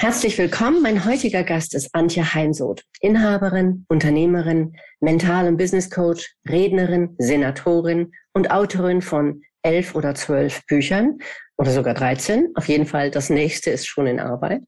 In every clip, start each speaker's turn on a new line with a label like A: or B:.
A: Herzlich willkommen. Mein heutiger Gast ist Antje Heimsoth, Inhaberin, Unternehmerin, Mental- und Business Coach, Rednerin, Senatorin und Autorin von elf oder zwölf Büchern oder sogar 13. Auf jeden Fall, das nächste ist schon in Arbeit.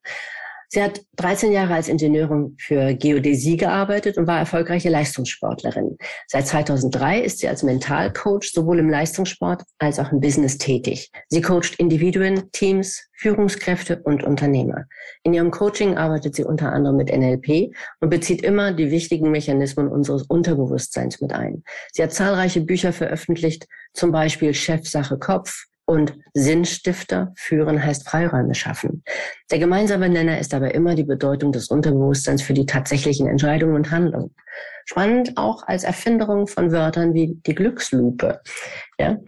A: Sie hat 13 Jahre als Ingenieurin für Geodäsie gearbeitet und war erfolgreiche Leistungssportlerin. Seit 2003 ist sie als Mentalcoach sowohl im Leistungssport als auch im Business tätig. Sie coacht Individuen, Teams, Führungskräfte und Unternehmer. In ihrem Coaching arbeitet sie unter anderem mit NLP und bezieht immer die wichtigen Mechanismen unseres Unterbewusstseins mit ein. Sie hat zahlreiche Bücher veröffentlicht, zum Beispiel Chefsache Kopf, und Sinnstifter führen heißt Freiräume schaffen. Der gemeinsame Nenner ist aber immer die Bedeutung des Unterbewusstseins für die tatsächlichen Entscheidungen und Handlungen. Spannend auch als Erfinderung von Wörtern wie die Glückslupe. Ja.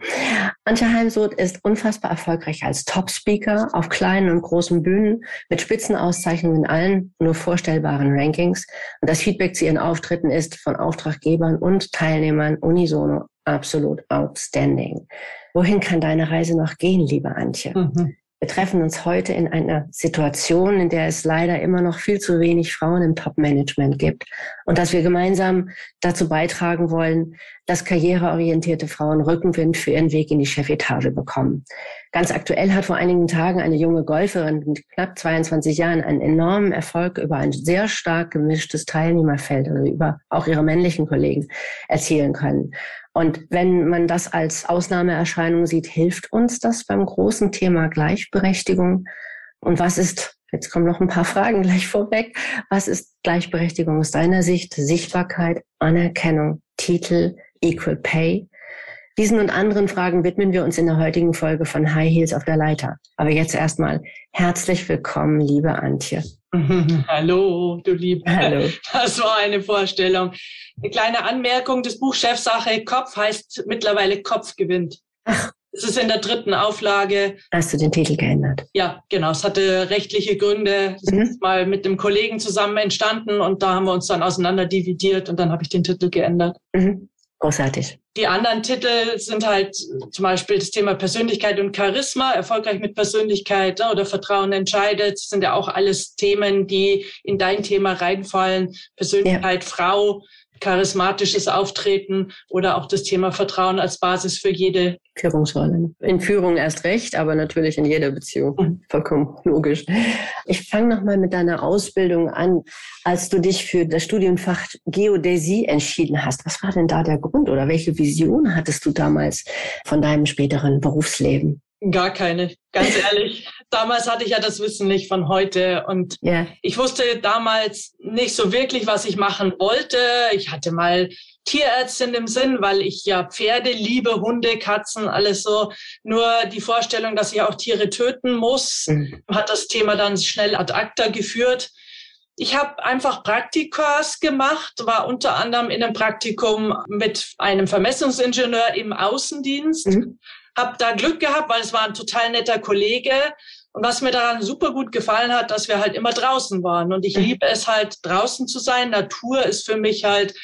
A: Antje Heimsoth ist unfassbar erfolgreich als Top-Speaker auf kleinen und großen Bühnen mit Spitzenauszeichnungen in allen nur vorstellbaren Rankings. Und das Feedback zu ihren Auftritten ist von Auftraggebern und Teilnehmern unisono absolut outstanding. Wohin kann deine Reise noch gehen, liebe Antje? Mhm. Wir treffen uns heute in einer Situation, in der es leider immer noch viel zu wenig Frauen im Top-Management gibt und dass wir gemeinsam dazu beitragen wollen, dass karriereorientierte Frauen Rückenwind für ihren Weg in die Chefetage bekommen. Ganz aktuell hat vor einigen Tagen eine junge Golferin mit knapp 22 Jahren einen enormen Erfolg über ein sehr stark gemischtes Teilnehmerfeld, also über auch ihre männlichen Kollegen erzielen können. Und wenn man das als Ausnahmeerscheinung sieht, hilft uns das beim großen Thema Gleichberechtigung. Und was ist, jetzt kommen noch ein paar Fragen gleich vorweg, was ist Gleichberechtigung aus deiner Sicht? Sichtbarkeit, Anerkennung, Titel, Equal Pay. Diesen und anderen Fragen widmen wir uns in der heutigen Folge von High Heels auf der Leiter. Aber jetzt erstmal herzlich willkommen, liebe Antje.
B: Hallo, du Liebe.
A: Hallo.
B: Das war eine Vorstellung. Eine kleine Anmerkung, das Buch Chefsache Kopf heißt mittlerweile Kopf gewinnt. Ach. Es ist in der dritten Auflage.
A: Hast du den Titel geändert?
B: Ja, genau. Es hatte rechtliche Gründe. Es mhm. ist mal mit dem Kollegen zusammen entstanden und da haben wir uns dann auseinander dividiert und dann habe ich den Titel geändert.
A: Mhm. Großartig.
B: Die anderen Titel sind halt zum Beispiel das Thema Persönlichkeit und Charisma, erfolgreich mit Persönlichkeit ne, oder Vertrauen entscheidet. Das sind ja auch alles Themen, die in dein Thema reinfallen. Persönlichkeit, ja. Frau, charismatisches Auftreten oder auch das Thema Vertrauen als Basis für jede
A: Führungsrolle. In Führung erst recht, aber natürlich in jeder Beziehung. Mhm. Vollkommen logisch. Ich fange nochmal mit deiner Ausbildung an. Als du dich für das Studienfach Geodäsie entschieden hast, was war denn da der Grund oder welche Vision hattest du damals von deinem späteren Berufsleben?
B: Gar keine, ganz ehrlich. damals hatte ich ja das Wissen nicht von heute und yeah. ich wusste damals nicht so wirklich, was ich machen wollte. Ich hatte mal Tierärztin im Sinn, weil ich ja Pferde liebe, Hunde, Katzen, alles so. Nur die Vorstellung, dass ich auch Tiere töten muss, mhm. hat das Thema dann schnell ad acta geführt. Ich habe einfach Praktikas gemacht, war unter anderem in einem Praktikum mit einem Vermessungsingenieur im Außendienst. Mhm habe da Glück gehabt, weil es war ein total netter Kollege. Und was mir daran super gut gefallen hat, dass wir halt immer draußen waren. Und ich mhm. liebe es halt, draußen zu sein. Natur ist für mich halt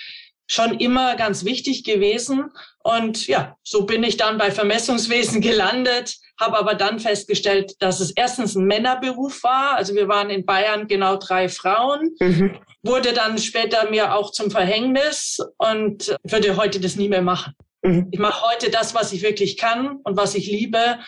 B: schon immer ganz wichtig gewesen. Und ja, so bin ich dann bei Vermessungswesen gelandet, habe aber dann festgestellt, dass es erstens ein Männerberuf war. Also wir waren in Bayern genau drei Frauen. Mhm. Wurde dann später mir auch zum Verhängnis und würde heute das nie mehr machen. Mhm. Ich mache heute das, was ich wirklich kann und was ich liebe.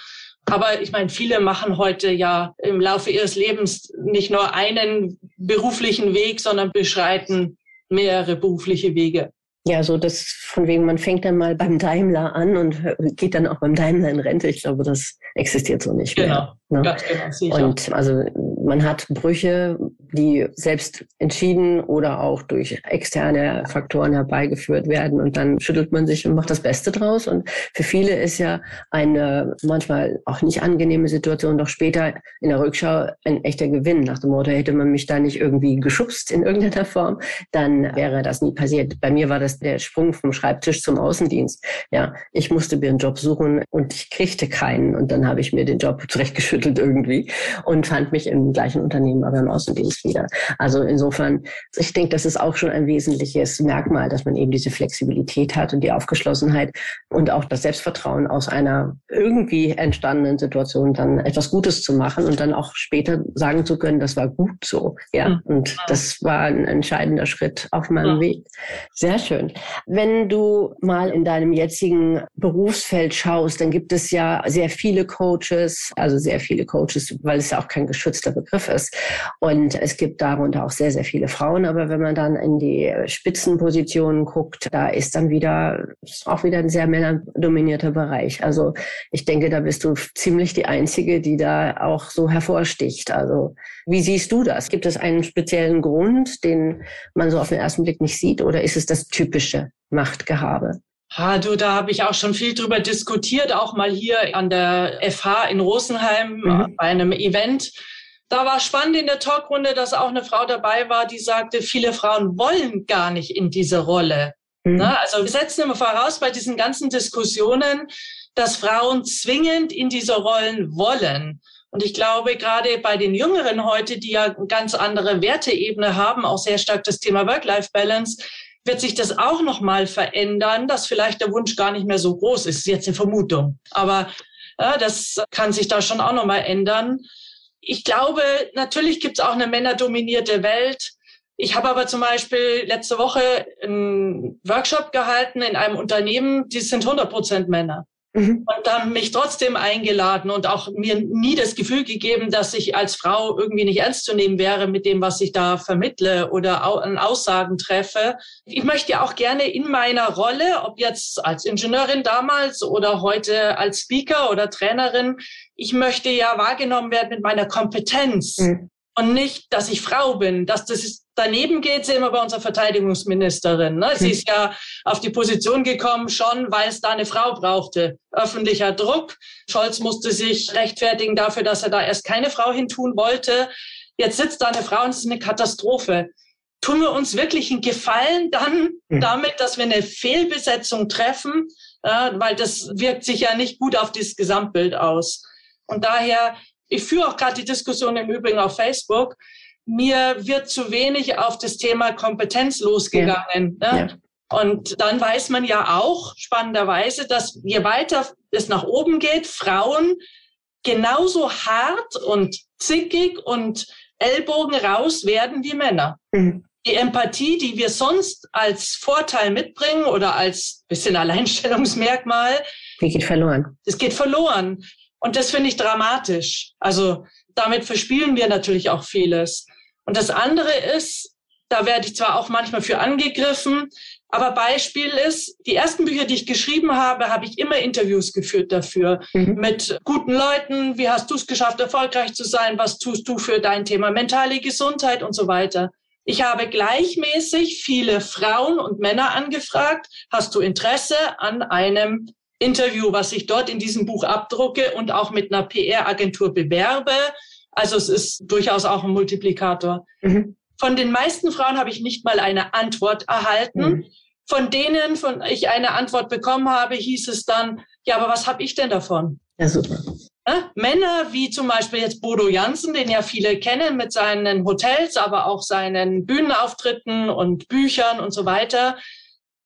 B: Aber ich meine, viele machen heute ja im Laufe ihres Lebens nicht nur einen beruflichen Weg, sondern beschreiten mehrere berufliche Wege.
A: Ja, so das von wegen, man fängt dann mal beim Daimler an und geht dann auch beim Daimler in Rente. Ich glaube, das existiert so nicht
B: genau,
A: mehr.
B: Ne? Ganz genau, sicher.
A: Und also man hat Brüche, die selbst entschieden oder auch durch externe Faktoren herbeigeführt werden und dann schüttelt man sich und macht das Beste draus. Und für viele ist ja eine manchmal auch nicht angenehme Situation doch später in der Rückschau ein echter Gewinn. Nach dem Motto, hätte man mich da nicht irgendwie geschubst in irgendeiner Form, dann wäre das nie passiert. Bei mir war das der Sprung vom Schreibtisch zum Außendienst. Ja, ich musste mir einen Job suchen und ich kriegte keinen. Und dann habe ich mir den Job zurechtgeschüttelt irgendwie und fand mich im gleichen Unternehmen, aber im Außendienst wieder. Also insofern, ich denke, das ist auch schon ein wesentliches Merkmal, dass man eben diese Flexibilität hat und die Aufgeschlossenheit und auch das Selbstvertrauen aus einer irgendwie entstandenen Situation dann etwas Gutes zu machen und dann auch später sagen zu können, das war gut so. Ja, mhm. und das war ein entscheidender Schritt auf meinem Weg. Sehr schön. Wenn du mal in deinem jetzigen Berufsfeld schaust, dann gibt es ja sehr viele Coaches, also sehr viele Coaches, weil es ja auch kein geschützter Begriff ist. Und es gibt darunter auch sehr, sehr viele Frauen. Aber wenn man dann in die Spitzenpositionen guckt, da ist dann wieder, ist auch wieder ein sehr männerdominierter Bereich. Also ich denke, da bist du ziemlich die Einzige, die da auch so hervorsticht. Also wie siehst du das? Gibt es einen speziellen Grund, den man so auf den ersten Blick nicht sieht? Oder ist es das typische Machtgehabe?
B: Ha, du, da habe ich auch schon viel drüber diskutiert, auch mal hier an der FH in Rosenheim mhm. bei einem Event. Da war spannend in der Talkrunde, dass auch eine Frau dabei war, die sagte, viele Frauen wollen gar nicht in diese Rolle. Mhm. Na, also wir setzen immer voraus bei diesen ganzen Diskussionen, dass Frauen zwingend in diese Rollen wollen. Und ich glaube, gerade bei den Jüngeren heute, die ja eine ganz andere Werteebene haben, auch sehr stark das Thema Work-Life-Balance, wird sich das auch nochmal verändern, dass vielleicht der Wunsch gar nicht mehr so groß ist. Das ist jetzt eine Vermutung. Aber ja, das kann sich da schon auch nochmal ändern. Ich glaube, natürlich gibt es auch eine männerdominierte Welt. Ich habe aber zum Beispiel letzte Woche einen Workshop gehalten in einem Unternehmen, die sind 100 Prozent Männer. Mhm. Und dann mich trotzdem eingeladen und auch mir nie das Gefühl gegeben, dass ich als Frau irgendwie nicht ernst zu nehmen wäre mit dem, was ich da vermittle oder an Aussagen treffe. Ich möchte ja auch gerne in meiner Rolle, ob jetzt als Ingenieurin damals oder heute als Speaker oder Trainerin, ich möchte ja wahrgenommen werden mit meiner Kompetenz. Mhm und nicht, dass ich Frau bin. Dass das ist, daneben geht sie immer bei unserer Verteidigungsministerin. Ne? Sie ist ja auf die Position gekommen, schon weil es da eine Frau brauchte. Öffentlicher Druck. Scholz musste sich rechtfertigen dafür, dass er da erst keine Frau hintun wollte. Jetzt sitzt da eine Frau und es ist eine Katastrophe. Tun wir uns wirklich einen Gefallen dann mhm. damit, dass wir eine Fehlbesetzung treffen, ja, weil das wirkt sich ja nicht gut auf das Gesamtbild aus. Und daher ich führe auch gerade die Diskussion im Übrigen auf Facebook. Mir wird zu wenig auf das Thema Kompetenz losgegangen. Ja. Ne? Ja. Und dann weiß man ja auch spannenderweise, dass je weiter es nach oben geht, Frauen genauso hart und zickig und Ellbogen raus werden wie Männer. Mhm. Die Empathie, die wir sonst als Vorteil mitbringen oder als bisschen Alleinstellungsmerkmal,
A: die geht verloren.
B: Es geht verloren. Und das finde ich dramatisch. Also damit verspielen wir natürlich auch vieles. Und das andere ist, da werde ich zwar auch manchmal für angegriffen, aber Beispiel ist, die ersten Bücher, die ich geschrieben habe, habe ich immer Interviews geführt dafür mhm. mit guten Leuten. Wie hast du es geschafft, erfolgreich zu sein? Was tust du für dein Thema mentale Gesundheit und so weiter? Ich habe gleichmäßig viele Frauen und Männer angefragt. Hast du Interesse an einem Interview, was ich dort in diesem Buch abdrucke und auch mit einer PR-Agentur bewerbe. Also es ist durchaus auch ein Multiplikator. Mhm. Von den meisten Frauen habe ich nicht mal eine Antwort erhalten. Mhm. Von denen, von ich eine Antwort bekommen habe, hieß es dann, ja, aber was habe ich denn davon? Ja, super. Ja, Männer wie zum Beispiel jetzt Bodo Jansen, den ja viele kennen mit seinen Hotels, aber auch seinen Bühnenauftritten und Büchern und so weiter,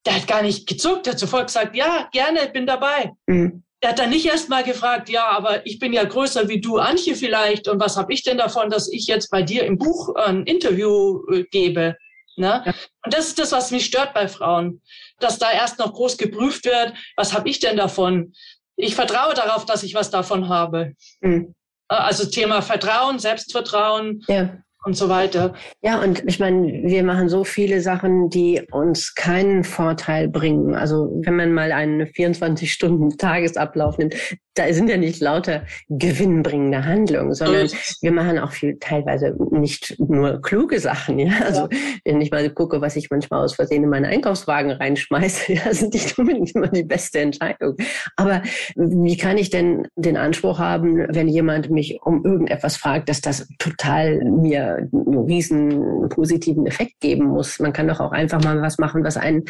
B: der hat gar nicht gezuckt, der hat sofort gesagt, ja, gerne, bin dabei. Mhm. Er hat dann nicht erst mal gefragt, ja, aber ich bin ja größer wie du, Antje vielleicht, und was habe ich denn davon, dass ich jetzt bei dir im Buch ein Interview äh, gebe? Ne? Ja. Und das ist das, was mich stört bei Frauen, dass da erst noch groß geprüft wird, was habe ich denn davon? Ich vertraue darauf, dass ich was davon habe. Mhm. Also Thema Vertrauen, Selbstvertrauen. Ja und so weiter.
A: Ja, und ich meine, wir machen so viele Sachen, die uns keinen Vorteil bringen. Also wenn man mal einen 24-Stunden-Tagesablauf nimmt, da sind ja nicht lauter gewinnbringende Handlungen, sondern wir machen auch viel teilweise nicht nur kluge Sachen. Ja, also wenn ich mal gucke, was ich manchmal aus Versehen in meinen Einkaufswagen reinschmeiße, ja, sind nicht unbedingt immer die beste Entscheidung. Aber wie kann ich denn den Anspruch haben, wenn jemand mich um irgendetwas fragt, dass das total mir einen riesen positiven Effekt geben muss? Man kann doch auch einfach mal was machen, was einen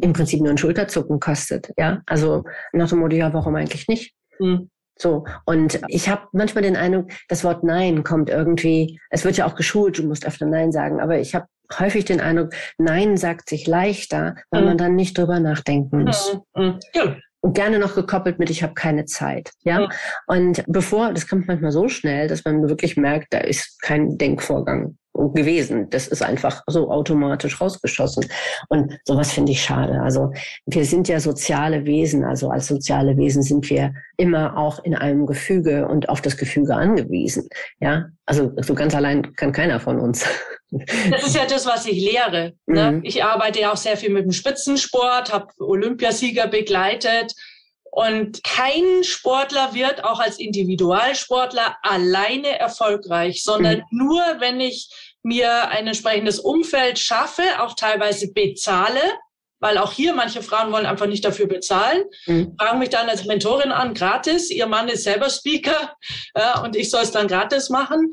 A: im Prinzip nur ein Schulterzucken kostet. Ja, also nach dem Motto, ja, warum eigentlich nicht? Mhm. So, und ich habe manchmal den Eindruck, das Wort Nein kommt irgendwie, es wird ja auch geschult, du musst öfter Nein sagen, aber ich habe häufig den Eindruck, Nein sagt sich leichter, weil mhm. man dann nicht drüber nachdenken muss. Mhm. Ja. Und gerne noch gekoppelt mit, ich habe keine Zeit. Ja. Mhm. Und bevor, das kommt manchmal so schnell, dass man wirklich merkt, da ist kein Denkvorgang gewesen. Das ist einfach so automatisch rausgeschossen. Und sowas finde ich schade. Also wir sind ja soziale Wesen. Also als soziale Wesen sind wir immer auch in einem Gefüge und auf das Gefüge angewiesen. Ja, also so ganz allein kann keiner von uns.
B: Das ist ja das, was ich lehre. Ne? Mhm. Ich arbeite ja auch sehr viel mit dem Spitzensport, habe Olympiasieger begleitet. Und kein Sportler wird auch als Individualsportler alleine erfolgreich, sondern mhm. nur, wenn ich mir ein entsprechendes Umfeld schaffe, auch teilweise bezahle, weil auch hier manche Frauen wollen einfach nicht dafür bezahlen, mhm. fragen mich dann als Mentorin an, gratis. Ihr Mann ist selber Speaker ja, und ich soll es dann gratis machen.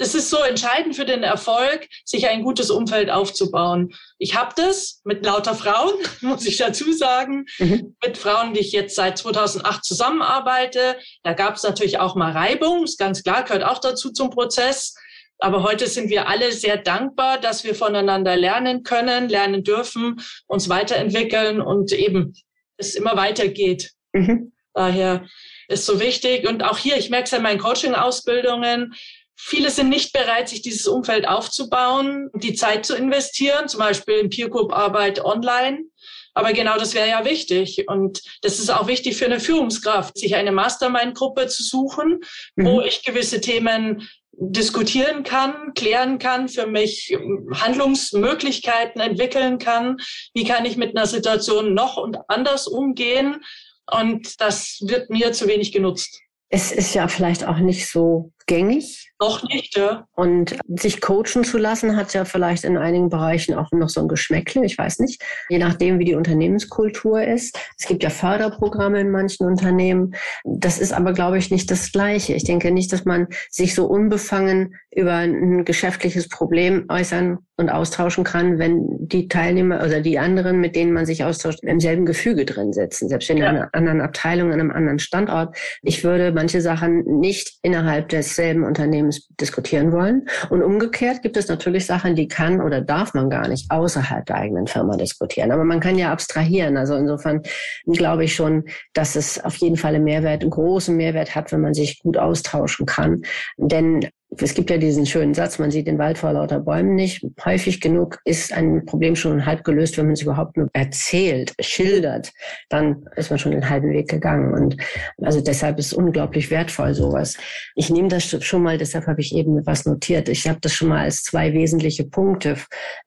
B: Das ist so entscheidend für den Erfolg, sich ein gutes Umfeld aufzubauen. Ich habe das mit lauter Frauen, muss ich dazu sagen, mhm. mit Frauen, die ich jetzt seit 2008 zusammenarbeite. Da gab es natürlich auch mal Reibung, ist ganz klar, gehört auch dazu zum Prozess. Aber heute sind wir alle sehr dankbar, dass wir voneinander lernen können, lernen dürfen, uns weiterentwickeln und eben es immer weitergeht. Mhm. Daher ist so wichtig. Und auch hier, ich merke es ja in meinen Coaching-Ausbildungen, viele sind nicht bereit, sich dieses Umfeld aufzubauen, die Zeit zu investieren, zum Beispiel in Peer Group Arbeit online. Aber genau das wäre ja wichtig. Und das ist auch wichtig für eine Führungskraft, sich eine Mastermind-Gruppe zu suchen, mhm. wo ich gewisse Themen diskutieren kann, klären kann, für mich Handlungsmöglichkeiten entwickeln kann. Wie kann ich mit einer Situation noch und anders umgehen? Und das wird mir zu wenig genutzt.
A: Es ist ja vielleicht auch nicht so gängig.
B: Noch nicht, ja.
A: Und sich coachen zu lassen, hat ja vielleicht in einigen Bereichen auch noch so ein Geschmäckle, ich weiß nicht, je nachdem, wie die Unternehmenskultur ist. Es gibt ja Förderprogramme in manchen Unternehmen. Das ist aber, glaube ich, nicht das Gleiche. Ich denke nicht, dass man sich so unbefangen über ein geschäftliches Problem äußern und austauschen kann, wenn die Teilnehmer oder die anderen, mit denen man sich austauscht, im selben Gefüge drin sitzen, selbst in ja. einer anderen Abteilung, an einem anderen Standort. Ich würde manche Sachen nicht innerhalb desselben Unternehmens diskutieren wollen. Und umgekehrt gibt es natürlich Sachen, die kann oder darf man gar nicht außerhalb der eigenen Firma diskutieren. Aber man kann ja abstrahieren. Also insofern glaube ich schon, dass es auf jeden Fall einen Mehrwert, einen großen Mehrwert hat, wenn man sich gut austauschen kann. Denn es gibt ja diesen schönen Satz, man sieht den Wald vor lauter Bäumen nicht. Häufig genug ist ein Problem schon halb gelöst, wenn man es überhaupt nur erzählt, schildert, dann ist man schon den halben Weg gegangen. Und also deshalb ist es unglaublich wertvoll sowas. Ich nehme das schon mal, deshalb habe ich eben was notiert. Ich habe das schon mal als zwei wesentliche Punkte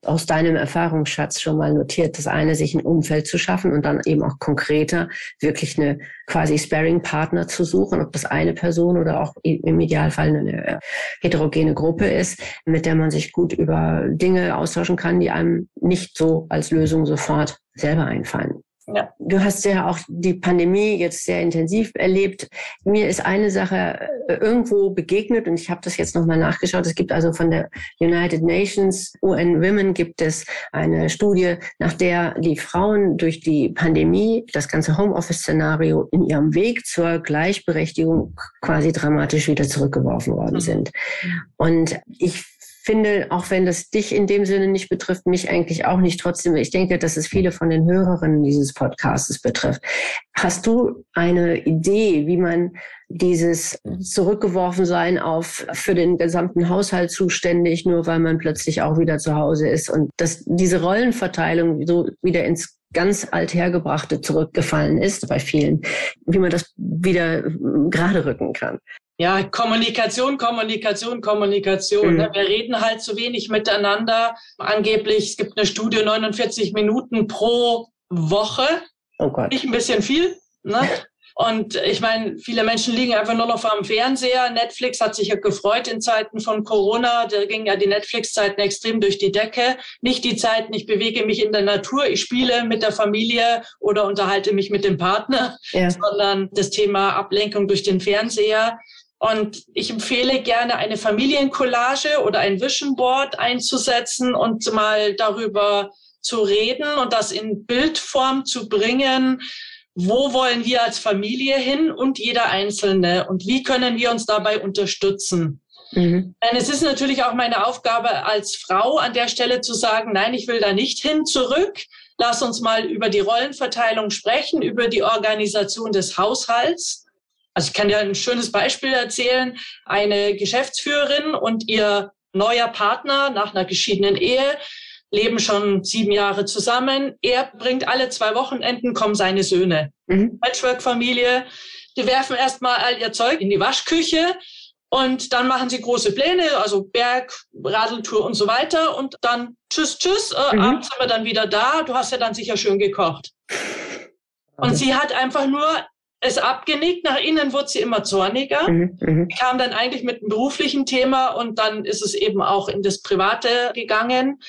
A: aus deinem Erfahrungsschatz schon mal notiert. Das eine, sich ein Umfeld zu schaffen und dann eben auch konkreter wirklich eine quasi Sparing-Partner zu suchen, ob das eine Person oder auch im Idealfall eine heterogene Gruppe ist, mit der man sich gut über Dinge austauschen kann, die einem nicht so als Lösung sofort selber einfallen. Ja. Du hast ja auch die Pandemie jetzt sehr intensiv erlebt. Mir ist eine Sache äh, irgendwo begegnet und ich habe das jetzt nochmal nachgeschaut. Es gibt also von der United Nations UN Women gibt es eine Studie, nach der die Frauen durch die Pandemie, das ganze Homeoffice-Szenario in ihrem Weg zur Gleichberechtigung quasi dramatisch wieder zurückgeworfen worden mhm. sind. Und ich finde, auch wenn das dich in dem Sinne nicht betrifft, mich eigentlich auch nicht. Trotzdem, ich denke, dass es viele von den Hörerinnen dieses Podcasts betrifft. Hast du eine Idee, wie man dieses zurückgeworfen sein auf für den gesamten Haushalt zuständig, nur weil man plötzlich auch wieder zu Hause ist und dass diese Rollenverteilung so wieder ins ganz althergebrachte zurückgefallen ist bei vielen, wie man das wieder gerade rücken kann.
B: Ja, Kommunikation, Kommunikation, Kommunikation. Mhm. Wir reden halt zu wenig miteinander. Angeblich, es gibt eine Studie, 49 Minuten pro Woche. Oh Gott. Nicht ein bisschen viel. Ne? Und ich meine, viele Menschen liegen einfach nur noch vor dem Fernseher. Netflix hat sich ja gefreut in Zeiten von Corona. Da gingen ja die Netflix-Zeiten extrem durch die Decke. Nicht die Zeiten, ich bewege mich in der Natur, ich spiele mit der Familie oder unterhalte mich mit dem Partner, ja. sondern das Thema Ablenkung durch den Fernseher. Und ich empfehle gerne eine Familiencollage oder ein Vision Board einzusetzen und mal darüber zu reden und das in Bildform zu bringen. Wo wollen wir als Familie hin und jeder Einzelne? Und wie können wir uns dabei unterstützen? Mhm. Es ist natürlich auch meine Aufgabe als Frau an der Stelle zu sagen, nein, ich will da nicht hin zurück. Lass uns mal über die Rollenverteilung sprechen, über die Organisation des Haushalts. Also ich kann dir ein schönes Beispiel erzählen. Eine Geschäftsführerin und ihr neuer Partner nach einer geschiedenen Ehe leben schon sieben Jahre zusammen. Er bringt alle zwei Wochenenden, kommen seine Söhne. Mhm. Patchwork-Familie. Die werfen erstmal all ihr Zeug in die Waschküche und dann machen sie große Pläne, also Berg, Radeltour und so weiter. Und dann tschüss, tschüss, äh, mhm. abends sind wir dann wieder da. Du hast ja dann sicher schön gekocht. Und sie hat einfach nur es abgenickt, nach innen wurde sie immer zorniger. Mhm, mh. kam dann eigentlich mit einem beruflichen Thema und dann ist es eben auch in das Private gegangen.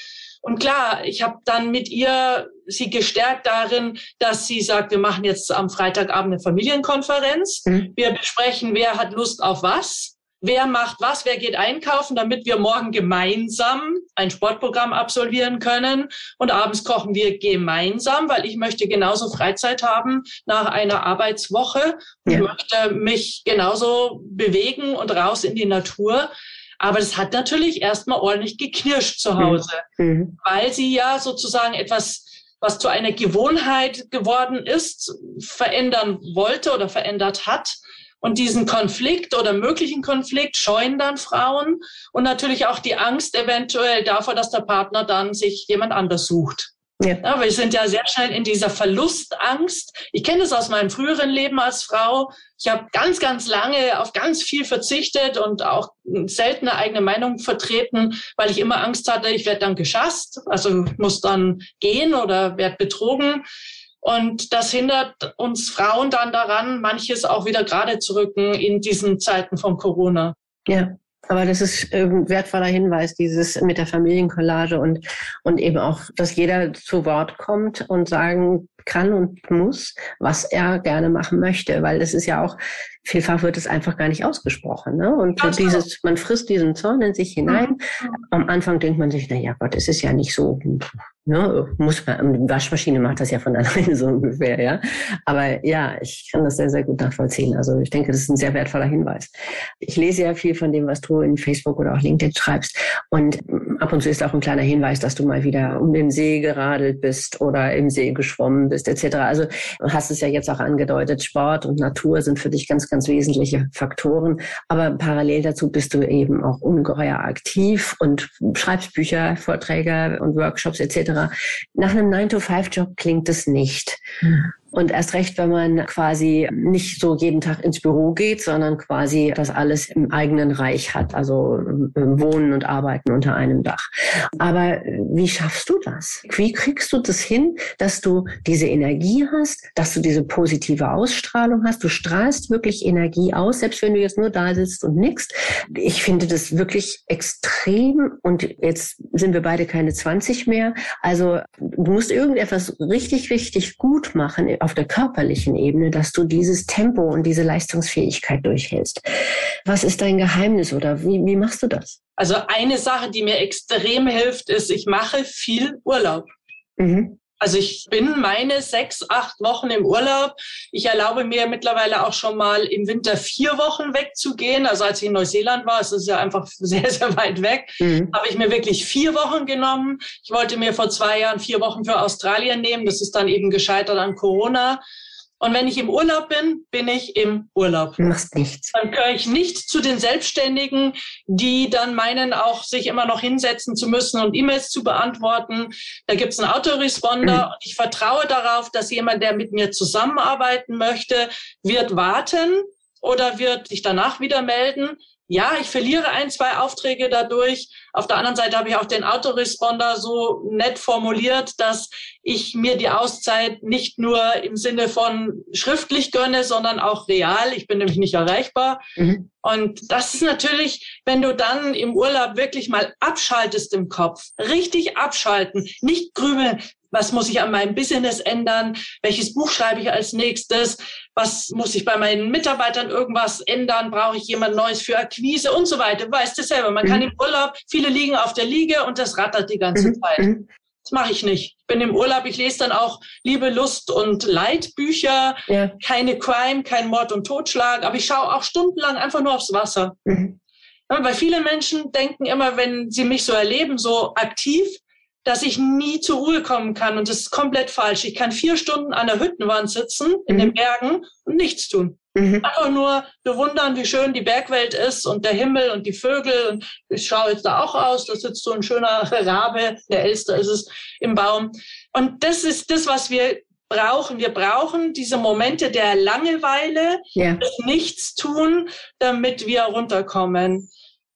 B: Und klar, ich habe dann mit ihr sie gestärkt darin, dass sie sagt, wir machen jetzt am Freitagabend eine Familienkonferenz. Mhm. Wir besprechen, wer hat Lust auf was wer macht was, wer geht einkaufen, damit wir morgen gemeinsam ein Sportprogramm absolvieren können. Und abends kochen wir gemeinsam, weil ich möchte genauso Freizeit haben nach einer Arbeitswoche und ja. möchte mich genauso bewegen und raus in die Natur. Aber das hat natürlich erstmal ordentlich geknirscht zu Hause, mhm. weil sie ja sozusagen etwas was zu einer Gewohnheit geworden ist, verändern wollte oder verändert hat. Und diesen Konflikt oder möglichen Konflikt scheuen dann Frauen und natürlich auch die Angst eventuell davor, dass der Partner dann sich jemand anders sucht. Ja. ja. wir sind ja sehr schnell in dieser Verlustangst. Ich kenne das aus meinem früheren Leben als Frau. Ich habe ganz, ganz lange auf ganz viel verzichtet und auch selten eine eigene Meinung vertreten, weil ich immer Angst hatte, ich werde dann geschasst, also muss dann gehen oder werde betrogen. Und das hindert uns Frauen dann daran, manches auch wieder gerade zu rücken in diesen Zeiten von Corona.
A: Ja. Aber das ist ein wertvoller Hinweis, dieses mit der Familiencollage und, und eben auch, dass jeder zu Wort kommt und sagen kann und muss, was er gerne machen möchte. Weil es ist ja auch, vielfach wird es einfach gar nicht ausgesprochen. Ne? Und so dieses, man frisst diesen Zorn in sich hinein. Mhm. Am Anfang denkt man sich, na ja Gott, es ist ja nicht so Ne, muss man, die Waschmaschine macht das ja von alleine so ungefähr, ja. Aber ja, ich kann das sehr, sehr gut nachvollziehen. Also ich denke, das ist ein sehr wertvoller Hinweis. Ich lese ja viel von dem, was du in Facebook oder auch LinkedIn schreibst. Und ab und zu ist auch ein kleiner Hinweis, dass du mal wieder um den See geradelt bist oder im See geschwommen bist, etc. Also du hast es ja jetzt auch angedeutet, Sport und Natur sind für dich ganz, ganz wesentliche Faktoren. Aber parallel dazu bist du eben auch ungeheuer aktiv und schreibst Bücher, Vorträge und Workshops etc. Nach einem 9-to-5-Job klingt es nicht. Mhm. Und erst recht, wenn man quasi nicht so jeden Tag ins Büro geht, sondern quasi das alles im eigenen Reich hat, also ähm, Wohnen und Arbeiten unter einem Dach. Aber wie schaffst du das? Wie kriegst du das hin, dass du diese Energie hast, dass du diese positive Ausstrahlung hast? Du strahlst wirklich Energie aus, selbst wenn du jetzt nur da sitzt und nix. Ich finde das wirklich extrem und jetzt sind wir beide keine 20 mehr. Also du musst irgendetwas richtig, richtig gut machen auf der körperlichen Ebene, dass du dieses Tempo und diese Leistungsfähigkeit durchhältst. Was ist dein Geheimnis oder wie, wie machst du das?
B: Also eine Sache, die mir extrem hilft, ist, ich mache viel Urlaub. Mhm. Also ich bin meine sechs, acht Wochen im Urlaub. Ich erlaube mir mittlerweile auch schon mal im Winter vier Wochen wegzugehen. Also als ich in Neuseeland war, es ist ja einfach sehr, sehr weit weg, mhm. habe ich mir wirklich vier Wochen genommen. Ich wollte mir vor zwei Jahren vier Wochen für Australien nehmen. Das ist dann eben gescheitert an Corona. Und wenn ich im Urlaub bin, bin ich im Urlaub.
A: Machst nichts.
B: Dann gehöre ich nicht zu den Selbstständigen, die dann meinen, auch sich immer noch hinsetzen zu müssen und E-Mails zu beantworten. Da gibt es einen Autoresponder mhm. und ich vertraue darauf, dass jemand, der mit mir zusammenarbeiten möchte, wird warten oder wird sich danach wieder melden. ja, ich verliere ein, zwei Aufträge dadurch. Auf der anderen Seite habe ich auch den Autoresponder so nett formuliert, dass ich mir die Auszeit nicht nur im Sinne von schriftlich gönne, sondern auch real. Ich bin nämlich nicht erreichbar. Mhm. Und das ist natürlich, wenn du dann im Urlaub wirklich mal abschaltest im Kopf, richtig abschalten, nicht grübeln, was muss ich an meinem Business ändern, welches Buch schreibe ich als nächstes, was muss ich bei meinen Mitarbeitern irgendwas ändern, brauche ich jemand Neues für Akquise und so weiter. Weißt du selber, man mhm. kann im Urlaub, viele liegen auf der Liege und das rattert die ganze mhm. Zeit. Mhm. Das mache ich nicht. Ich bin im Urlaub, ich lese dann auch Liebe, Lust und Leidbücher, ja. keine Crime, kein Mord und Totschlag, aber ich schaue auch stundenlang einfach nur aufs Wasser. Mhm. Weil viele Menschen denken immer, wenn sie mich so erleben, so aktiv, dass ich nie zur Ruhe kommen kann. Und das ist komplett falsch. Ich kann vier Stunden an der Hüttenwand sitzen in mhm. den Bergen und nichts tun. Mhm. Einfach nur bewundern, wie schön die Bergwelt ist und der Himmel und die Vögel. Und ich schaue jetzt da auch aus. Da sitzt so ein schöner Rabe, der Elster ist es, im Baum. Und das ist das, was wir brauchen. Wir brauchen diese Momente der Langeweile, ja. des Nichtstun, damit wir runterkommen.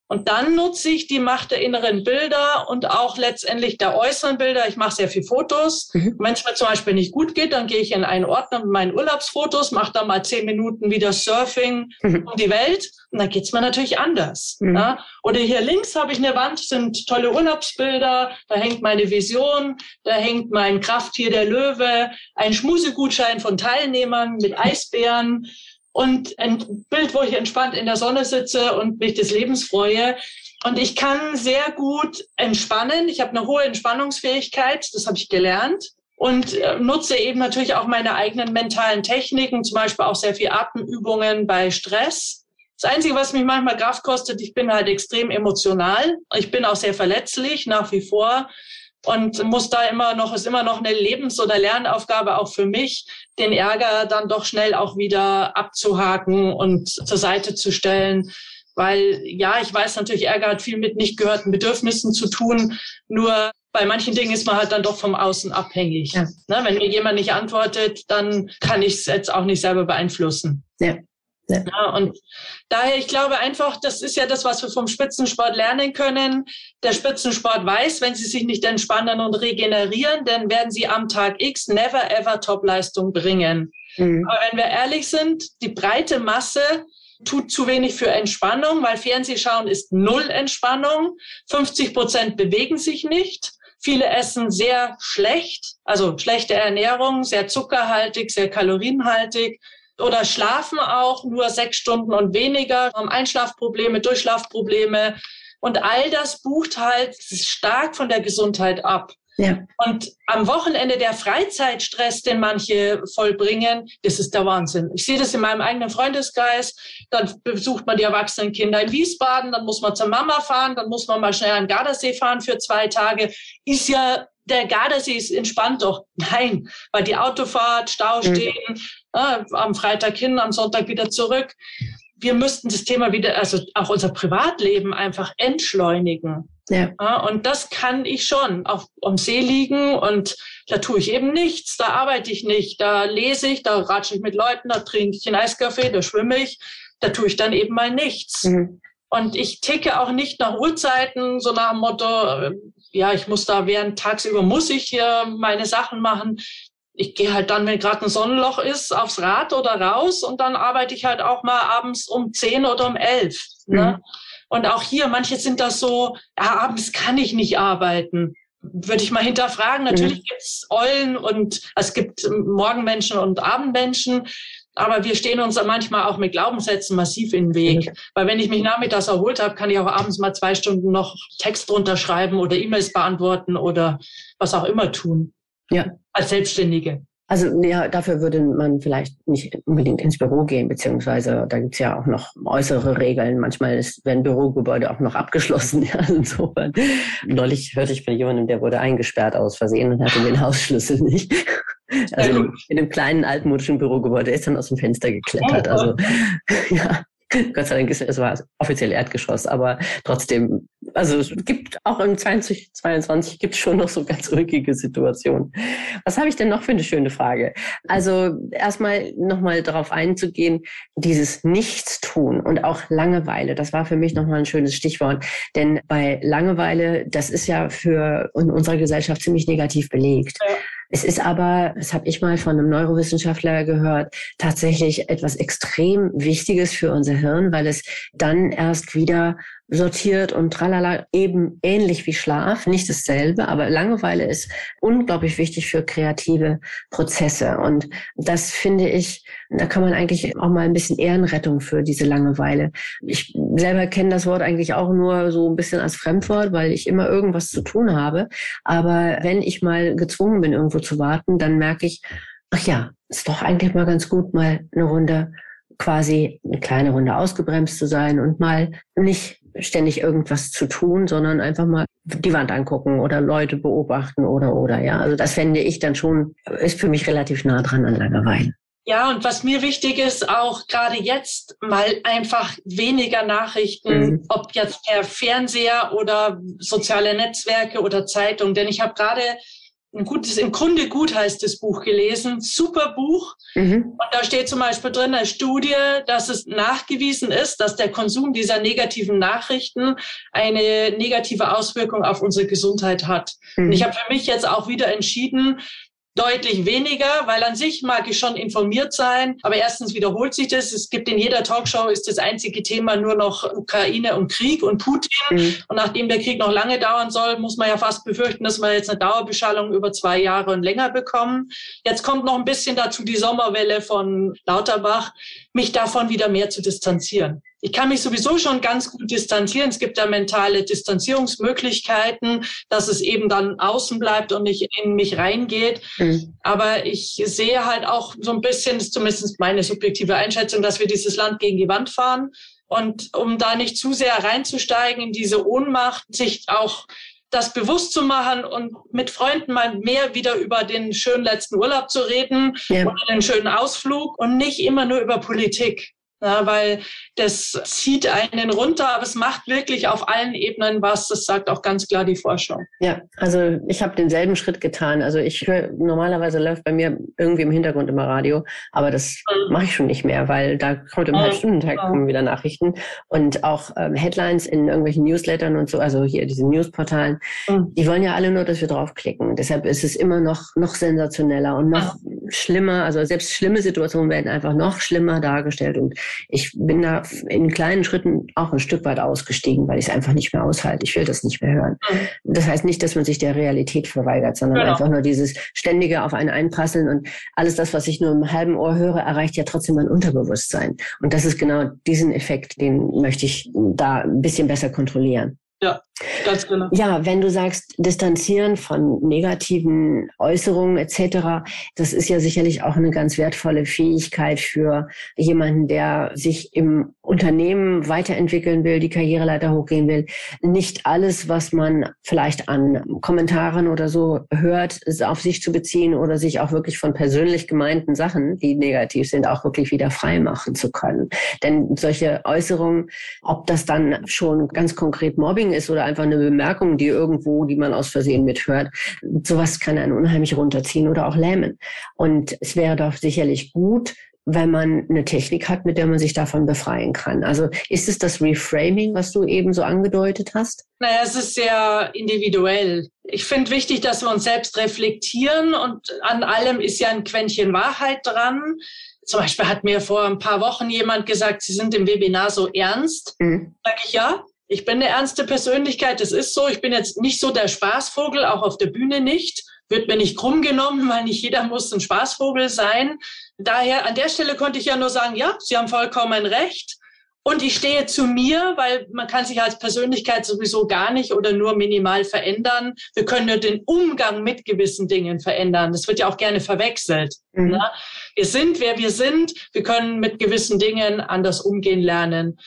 B: Und dann nutze ich die Macht der inneren Bilder und auch letztendlich der äußeren Bilder. Ich mache sehr viel Fotos. Mhm. Wenn es mir zum Beispiel nicht gut geht, dann gehe ich in einen Ordner mit meinen Urlaubsfotos, mache da mal zehn Minuten wieder Surfing mhm. um die Welt und dann geht's mir natürlich anders. Mhm. Ja? Oder hier links habe ich eine Wand, sind tolle Urlaubsbilder, da hängt meine Vision, da hängt mein Krafttier der Löwe, ein Schmusegutschein von Teilnehmern mit Eisbären und ein Bild, wo ich entspannt in der Sonne sitze und mich des Lebens freue. Und ich kann sehr gut entspannen. Ich habe eine hohe Entspannungsfähigkeit, das habe ich gelernt. Und äh, nutze eben natürlich auch meine eigenen mentalen Techniken, zum Beispiel auch sehr viel Atemübungen bei Stress. Das Einzige, was mich manchmal Kraft kostet, ich bin halt extrem emotional. Ich bin auch sehr verletzlich nach wie vor und muss da immer noch, ist immer noch eine Lebens- oder Lernaufgabe auch für mich, den Ärger dann doch schnell auch wieder abzuhaken und zur Seite zu stellen. Weil ja, ich weiß natürlich, Ärger hat viel mit nicht gehörten Bedürfnissen zu tun. Nur bei manchen Dingen ist man halt dann doch vom Außen abhängig. Ja. Ne, wenn mir jemand nicht antwortet, dann kann ich es jetzt auch nicht selber beeinflussen. Ja. Ja. ja. und daher, ich glaube einfach, das ist ja das, was wir vom Spitzensport lernen können. Der Spitzensport weiß, wenn sie sich nicht entspannen und regenerieren, dann werden sie am Tag X never ever Topleistung bringen. Mhm. Aber wenn wir ehrlich sind, die breite Masse tut zu wenig für Entspannung, weil Fernsehschauen ist null Entspannung. 50 Prozent bewegen sich nicht. Viele essen sehr schlecht, also schlechte Ernährung, sehr zuckerhaltig, sehr kalorienhaltig oder schlafen auch nur sechs Stunden und weniger, haben Einschlafprobleme, Durchschlafprobleme. Und all das bucht halt stark von der Gesundheit ab. Ja. Und am Wochenende der Freizeitstress, den manche vollbringen, das ist der Wahnsinn. Ich sehe das in meinem eigenen Freundeskreis. Dann besucht man die erwachsenen Kinder in Wiesbaden, dann muss man zur Mama fahren, dann muss man mal schnell an Gardasee fahren für zwei Tage. Ist ja der Gardasee ist entspannt doch. Nein, weil die Autofahrt, Stau mhm. stehen, mhm. äh, am Freitag hin, am Sonntag wieder zurück. Wir müssten das Thema wieder, also auch unser Privatleben einfach entschleunigen. Ja. ja. und das kann ich schon. Auf am See liegen und da tue ich eben nichts, da arbeite ich nicht, da lese ich, da ratsche ich mit Leuten, da trinke ich einen Eiskaffee, da schwimme ich, da tue ich dann eben mal nichts. Mhm. Und ich ticke auch nicht nach Uhrzeiten, so nach dem Motto, ja, ich muss da während tagsüber muss ich hier meine Sachen machen. Ich gehe halt dann, wenn gerade ein Sonnenloch ist, aufs Rad oder raus und dann arbeite ich halt auch mal abends um zehn oder um elf. Ne? Mhm. Und auch hier, manche sind das so, ja, abends kann ich nicht arbeiten. Würde ich mal hinterfragen. Natürlich mhm. gibt's Eulen und es gibt Morgenmenschen und Abendmenschen. Aber wir stehen uns manchmal auch mit Glaubenssätzen massiv in den Weg. Weil wenn ich mich nachmittags erholt habe, kann ich auch abends mal zwei Stunden noch Text drunter schreiben oder E-Mails beantworten oder was auch immer tun. Ja. Als Selbstständige.
A: Also ja, dafür würde man vielleicht nicht unbedingt ins Büro gehen, beziehungsweise da gibt's ja auch noch äußere Regeln. Manchmal ist, werden Bürogebäude auch noch abgeschlossen. Ja, insofern. Neulich hörte ich von jemandem, der wurde eingesperrt aus Versehen und hatte den Hausschlüssel nicht. Also in, in einem kleinen altmodischen Bürogebäude ist dann aus dem Fenster geklettert. Also ja. Gott sei Dank ist es war offiziell Erdgeschoss, aber trotzdem Also es gibt auch im 2022 gibt es schon noch so ganz ruhige Situationen. Was habe ich denn noch für eine schöne Frage? Also erstmal nochmal darauf einzugehen, dieses Nichtstun und auch Langeweile, das war für mich nochmal ein schönes Stichwort. Denn bei Langeweile, das ist ja für in unserer Gesellschaft ziemlich negativ belegt. Ja. Es ist aber, das habe ich mal von einem Neurowissenschaftler gehört, tatsächlich etwas extrem Wichtiges für unser Hirn, weil es dann erst wieder sortiert und tralala, eben ähnlich wie Schlaf, nicht dasselbe, aber Langeweile ist unglaublich wichtig für kreative Prozesse. Und das finde ich, da kann man eigentlich auch mal ein bisschen Ehrenrettung für diese Langeweile. Ich selber kenne das Wort eigentlich auch nur so ein bisschen als Fremdwort, weil ich immer irgendwas zu tun habe. Aber wenn ich mal gezwungen bin, irgendwo zu warten, dann merke ich, ach ja, ist doch eigentlich mal ganz gut, mal eine Runde quasi eine kleine Runde ausgebremst zu sein und mal nicht ständig irgendwas zu tun, sondern einfach mal die Wand angucken oder Leute beobachten oder oder ja. Also das fände ich dann schon, ist für mich relativ nah dran an Langeweile.
B: Ja, und was mir wichtig ist, auch gerade jetzt mal einfach weniger Nachrichten, mhm. ob jetzt per Fernseher oder soziale Netzwerke oder Zeitung. Denn ich habe gerade ein gutes, im Grunde gut heißt das Buch gelesen, super Buch. Mhm. Und da steht zum Beispiel drin eine Studie, dass es nachgewiesen ist, dass der Konsum dieser negativen Nachrichten eine negative Auswirkung auf unsere Gesundheit hat. Mhm. Und ich habe für mich jetzt auch wieder entschieden, deutlich weniger, weil an sich mag ich schon informiert sein. Aber erstens wiederholt sich das. Es gibt in jeder Talkshow ist das einzige Thema nur noch Ukraine und Krieg und Putin. Mhm. Und nachdem der Krieg noch lange dauern soll, muss man ja fast befürchten, dass wir jetzt eine Dauerbeschallung über zwei Jahre und länger bekommen. Jetzt kommt noch ein bisschen dazu die Sommerwelle von Lauterbach, mich davon wieder mehr zu distanzieren. Ich kann mich sowieso schon ganz gut distanzieren. Es gibt da mentale Distanzierungsmöglichkeiten, dass es eben dann außen bleibt und nicht in mich reingeht. Mhm. Aber ich sehe halt auch so ein bisschen, zumindest meine subjektive Einschätzung, dass wir dieses Land gegen die Wand fahren. Und um da nicht zu sehr reinzusteigen in diese Ohnmacht, sich auch das bewusst zu machen und mit Freunden mal mehr wieder über den schönen letzten Urlaub zu reden ja. oder den schönen Ausflug und nicht immer nur über Politik. Ja, weil das zieht einen runter, aber es macht wirklich auf allen Ebenen was. Das sagt auch ganz klar die Forschung.
A: Ja, also ich habe denselben Schritt getan. Also ich höre, normalerweise läuft bei mir irgendwie im Hintergrund immer Radio, aber das mhm. mache ich schon nicht mehr, weil da kommt im mhm. Halbstundentag mhm. kommen wieder Nachrichten und auch ähm, Headlines in irgendwelchen Newslettern und so, also hier diese Newsportalen, mhm. die wollen ja alle nur, dass wir draufklicken. Deshalb ist es immer noch, noch sensationeller und noch schlimmer. Also selbst schlimme Situationen werden einfach noch schlimmer dargestellt und ich bin da in kleinen Schritten auch ein Stück weit ausgestiegen, weil ich es einfach nicht mehr aushalte. Ich will das nicht mehr hören. Mhm. Das heißt nicht, dass man sich der Realität verweigert, sondern genau. einfach nur dieses ständige auf einen einprasseln und alles das, was ich nur im halben Ohr höre, erreicht ja trotzdem mein Unterbewusstsein. Und das ist genau diesen Effekt, den möchte ich da ein bisschen besser kontrollieren.
B: Ja, ganz genau.
A: Ja, wenn du sagst, distanzieren von negativen Äußerungen etc., das ist ja sicherlich auch eine ganz wertvolle Fähigkeit für jemanden, der sich im Unternehmen weiterentwickeln will, die Karriereleiter hochgehen will. Nicht alles, was man vielleicht an Kommentaren oder so hört, auf sich zu beziehen oder sich auch wirklich von persönlich gemeinten Sachen, die negativ sind, auch wirklich wieder frei machen zu können. Denn solche Äußerungen, ob das dann schon ganz konkret Mobbing Mobbing ist oder einfach eine Bemerkung, die irgendwo, die man aus Versehen mithört, sowas kann einen unheimlich runterziehen oder auch lähmen. Und es wäre doch sicherlich gut, wenn man eine Technik hat, mit der man sich davon befreien kann. Also ist es das Reframing, was du eben so angedeutet hast?
B: Naja, es ist sehr individuell. Ich finde wichtig, dass wir uns selbst reflektieren und an allem ist ja ein Quäntchen Wahrheit dran. Zum Beispiel hat mir vor ein paar Wochen jemand gesagt, Sie sind im Webinar so ernst. Mhm. Sag ich ja, ich bin eine ernste Persönlichkeit, das ist so. Ich bin jetzt nicht so der Spaßvogel, auch auf der Bühne nicht. Wird mir nicht krumm genommen, weil nicht jeder muss ein Spaßvogel sein. Daher an der Stelle konnte ich ja nur sagen, ja, Sie haben vollkommen recht. Und ich stehe zu mir, weil man kann sich als Persönlichkeit sowieso gar nicht oder nur minimal verändern. Wir können nur den Umgang mit gewissen Dingen verändern. Das wird ja auch gerne verwechselt. Mhm. Ne? Wir sind, wer wir sind. Wir können mit gewissen Dingen anders umgehen lernen.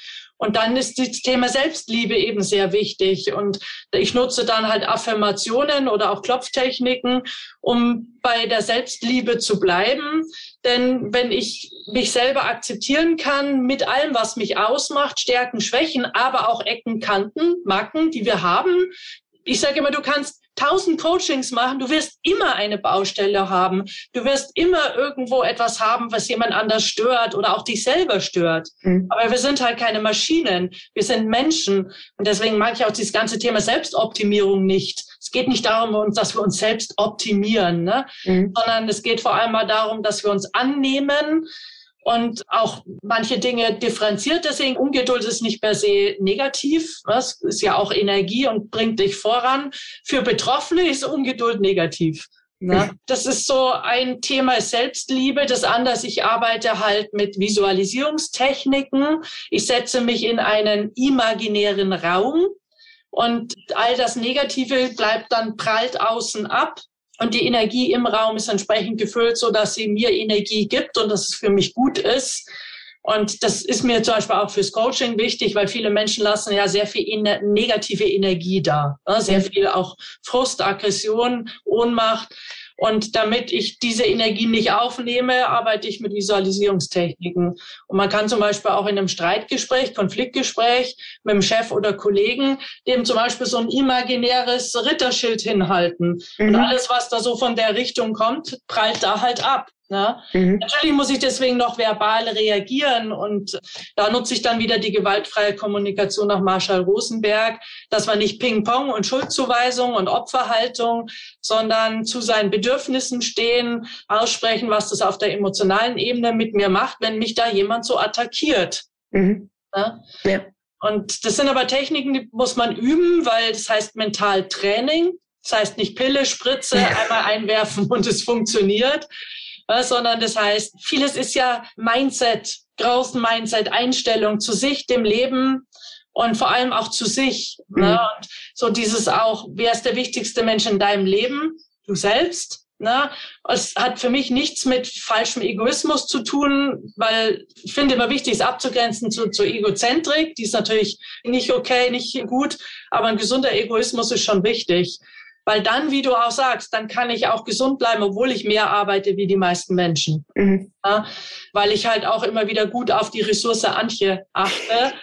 B: Und dann ist das Thema Selbstliebe eben sehr wichtig. Und ich nutze dann halt Affirmationen oder auch Klopftechniken, um bei der Selbstliebe zu bleiben. Denn wenn ich mich selber akzeptieren kann mit allem, was mich ausmacht, Stärken, Schwächen, aber auch Ecken, Kanten, Macken, die wir haben, ich sage immer, du kannst tausend Coachings machen, du wirst immer eine Baustelle haben. Du wirst immer irgendwo etwas haben, was jemand anders stört oder auch dich selber stört. Mhm. Aber wir sind halt keine Maschinen. Wir sind Menschen. Und deswegen mag ich auch dieses ganze Thema Selbstoptimierung nicht. Es geht nicht darum, dass wir uns selbst optimieren, ne? Mhm. sondern es geht vor allem mal darum, dass wir uns annehmen, und auch manche Dinge differenziert. Deswegen Ungeduld ist nicht per se negativ. Das ist ja auch Energie und bringt dich voran. Für Betroffene ist Ungeduld negativ. Ne? Das ist so ein Thema Selbstliebe. Das andere, ich arbeite halt mit Visualisierungstechniken. Ich setze mich in einen imaginären Raum und all das Negative bleibt dann prallt außen ab. Und die Energie im Raum ist entsprechend gefüllt, so dass sie mir Energie gibt und dass es für mich gut ist. Und das ist mir zum Beispiel auch fürs Coaching wichtig, weil viele Menschen lassen ja sehr viel negative Energie da. Ne? Sehr viel auch Frust, Aggression, Ohnmacht. Und damit ich diese Energie nicht aufnehme, arbeite ich mit Visualisierungstechniken. Und man kann zum Beispiel auch in einem Streitgespräch, Konfliktgespräch mit dem Chef oder Kollegen dem zum Beispiel so ein imaginäres Ritterschild hinhalten. Mhm. Und alles, was da so von der Richtung kommt, prallt da halt ab. Ne? Mhm. Natürlich muss ich deswegen noch verbal reagieren und da nutze ich dann wieder die gewaltfreie Kommunikation nach Marshall Rosenberg, dass man nicht Ping-Pong und Schuldzuweisung und Opferhaltung, sondern zu seinen Bedürfnissen stehen, aussprechen, was das auf der emotionalen Ebene mit mir macht, wenn mich da jemand so attackiert. Mhm. Ne? Ja. Und das sind aber Techniken, die muss man üben, weil das heißt Mentaltraining. Das heißt nicht Pille, Spritze, einmal einwerfen und es funktioniert, sondern das heißt, vieles ist ja Mindset, großen Mindset, Einstellung zu sich, dem Leben und vor allem auch zu sich. Ne? Mhm. Ne? Und so dieses auch, wer ist der wichtigste Mensch in deinem Leben? Du selbst. Ne? Es hat für mich nichts mit falschem Egoismus zu tun, weil ich finde immer wichtig, es abzugrenzen zu, zur Egozentrik. Die ist natürlich nicht okay, nicht gut, aber ein gesunder Egoismus ist schon wichtig. Weil dann, wie du auch sagst, dann kann ich auch gesund bleiben, obwohl ich mehr arbeite wie die meisten Menschen. Mhm. Ja, weil ich halt auch immer wieder gut auf die Ressource Antje achte.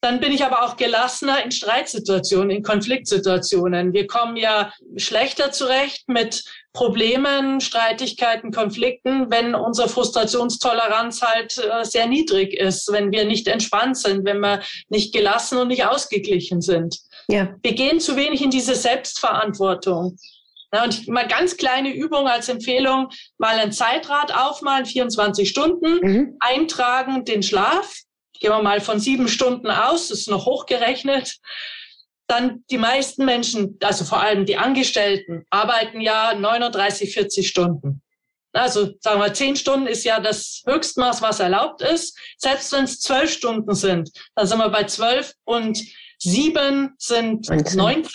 B: Dann bin ich aber auch gelassener in Streitsituationen, in Konfliktsituationen. Wir kommen ja schlechter zurecht mit Problemen, Streitigkeiten, Konflikten, wenn unsere Frustrationstoleranz halt äh, sehr niedrig ist, wenn wir nicht entspannt sind, wenn wir nicht gelassen und nicht ausgeglichen sind. Ja. Wir gehen zu wenig in diese Selbstverantwortung. Ja, und mal ganz kleine Übung als Empfehlung, mal ein Zeitrad aufmalen, 24 Stunden, mhm. eintragen den Schlaf. Gehen wir mal von sieben Stunden aus, das ist noch hochgerechnet. Dann die meisten Menschen, also vor allem die Angestellten, arbeiten ja 39, 40 Stunden. Also sagen wir, zehn Stunden ist ja das Höchstmaß, was erlaubt ist. Selbst wenn es zwölf Stunden sind, dann sind wir bei zwölf und sieben sind 19. 19,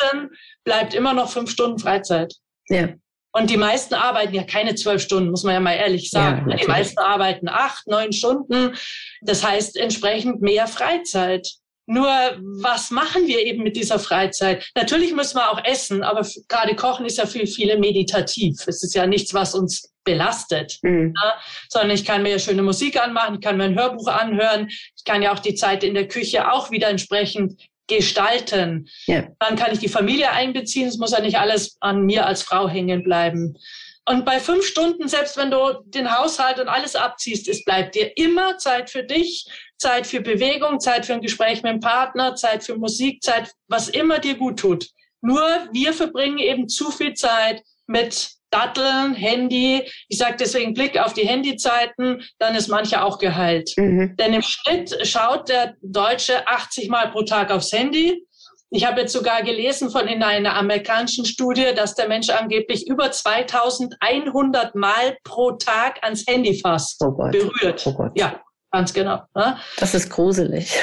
B: bleibt immer noch fünf Stunden Freizeit. Ja. Und die meisten arbeiten ja keine zwölf Stunden, muss man ja mal ehrlich sagen. Ja, die meisten arbeiten acht, neun Stunden. Das heißt entsprechend mehr Freizeit. Nur was machen wir eben mit dieser Freizeit? Natürlich müssen wir auch essen, aber gerade Kochen ist ja für viele meditativ. Es ist ja nichts, was uns belastet, mhm. ja, sondern ich kann mir ja schöne Musik anmachen, ich kann mir ein Hörbuch anhören, ich kann ja auch die Zeit in der Küche auch wieder entsprechend gestalten. Ja. Dann kann ich die Familie einbeziehen. Es muss ja nicht alles an mir als Frau hängen bleiben. Und bei fünf Stunden, selbst wenn du den Haushalt und alles abziehst, es bleibt dir immer Zeit für dich, Zeit für Bewegung, Zeit für ein Gespräch mit dem Partner, Zeit für Musik, Zeit, was immer dir gut tut. Nur wir verbringen eben zu viel Zeit mit Datteln, Handy. Ich sage deswegen Blick auf die Handyzeiten, dann ist mancher auch geheilt. Mhm. Denn im Schnitt schaut der Deutsche 80 Mal pro Tag aufs Handy. Ich habe jetzt sogar gelesen von in einer amerikanischen Studie, dass der Mensch angeblich über 2100 Mal pro Tag ans Handy fasst, oh berührt. Oh. Ja, ganz genau.
A: Ja. Das ist gruselig.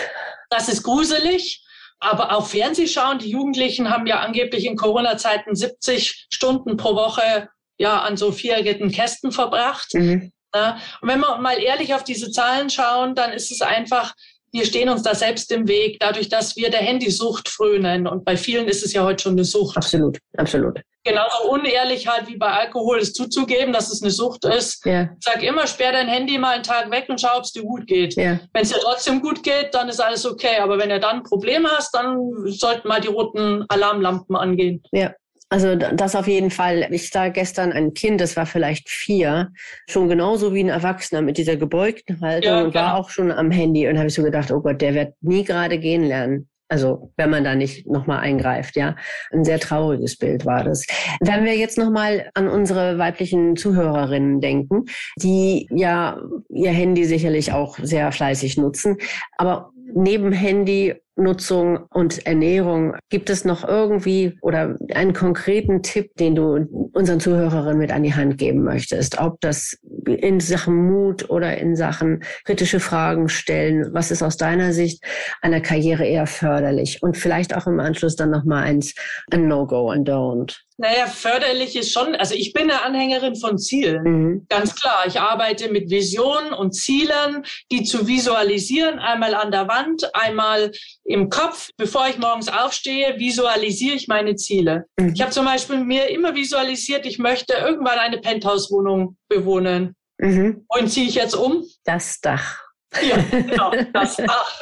B: Das ist gruselig. Aber auch Fernsehschauen, die Jugendlichen haben ja angeblich in Corona-Zeiten 70 Stunden pro Woche ja an so vierjährigen Kästen verbracht. Mhm. Ja, und wenn wir mal ehrlich auf diese Zahlen schauen, dann ist es einfach wir stehen uns da selbst im Weg, dadurch, dass wir der Handysucht frönen. Und bei vielen ist es ja heute schon eine Sucht.
A: Absolut, absolut.
B: Genauso unehrlich halt wie bei Alkohol es zuzugeben, dass es eine Sucht ist. Ja. Sag immer, sperr dein Handy mal einen Tag weg und schau, ob es dir gut geht. Ja. Wenn es dir trotzdem gut geht, dann ist alles okay. Aber wenn du dann ein Problem hast, dann sollten mal die roten Alarmlampen angehen.
A: Ja, also das auf jeden Fall. Ich sah gestern ein Kind, das war vielleicht vier, schon genauso wie ein Erwachsener mit dieser gebeugten Haltung ja, und war auch schon am Handy. Und habe ich so gedacht, oh Gott, der wird nie gerade gehen lernen. Also wenn man da nicht nochmal eingreift, ja. Ein sehr trauriges Bild war das. Wenn wir jetzt nochmal an unsere weiblichen Zuhörerinnen denken, die ja ihr Handy sicherlich auch sehr fleißig nutzen, aber neben Handy Nutzung und Ernährung. Gibt es noch irgendwie oder einen konkreten Tipp, den du unseren Zuhörerinnen mit an die Hand geben möchtest? Ob das in Sachen Mut oder in Sachen kritische Fragen stellen. Was ist aus deiner Sicht einer Karriere eher förderlich? Und vielleicht auch im Anschluss dann nochmal eins, ein No-Go and Don't.
B: Naja, förderlich ist schon, also ich bin eine Anhängerin von Zielen. Mhm. Ganz klar. Ich arbeite mit Visionen und Zielen, die zu visualisieren, einmal an der Wand, einmal im Kopf. Bevor ich morgens aufstehe, visualisiere ich meine Ziele. Mhm. Ich habe zum Beispiel mir immer visualisiert, ich möchte irgendwann eine Penthouse-Wohnung bewohnen. Mhm. Und ziehe ich jetzt um?
A: Das Dach.
B: Ja, genau, das Dach.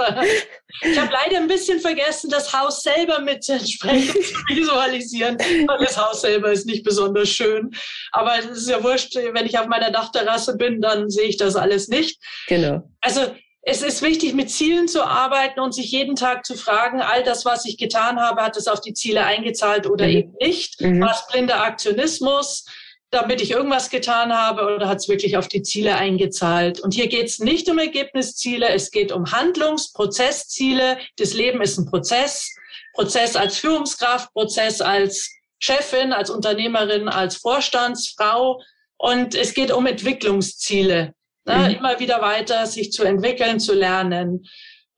B: Ich habe leider ein bisschen vergessen, das Haus selber mit entsprechend zu visualisieren, weil das Haus selber ist nicht besonders schön. Aber es ist ja wurscht, wenn ich auf meiner Dachterrasse bin, dann sehe ich das alles nicht. Genau. Also es ist wichtig, mit Zielen zu arbeiten und sich jeden Tag zu fragen, all das, was ich getan habe, hat es auf die Ziele eingezahlt oder mhm. eben nicht? Mhm. War es blinder Aktionismus? damit ich irgendwas getan habe oder hat es wirklich auf die Ziele eingezahlt? Und hier geht es nicht um Ergebnisziele, es geht um Handlungsprozessziele. Das Leben ist ein Prozess. Prozess als Führungskraft, Prozess als Chefin, als Unternehmerin, als Vorstandsfrau. Und es geht um Entwicklungsziele. Ne? Mhm. Immer wieder weiter sich zu entwickeln, zu lernen.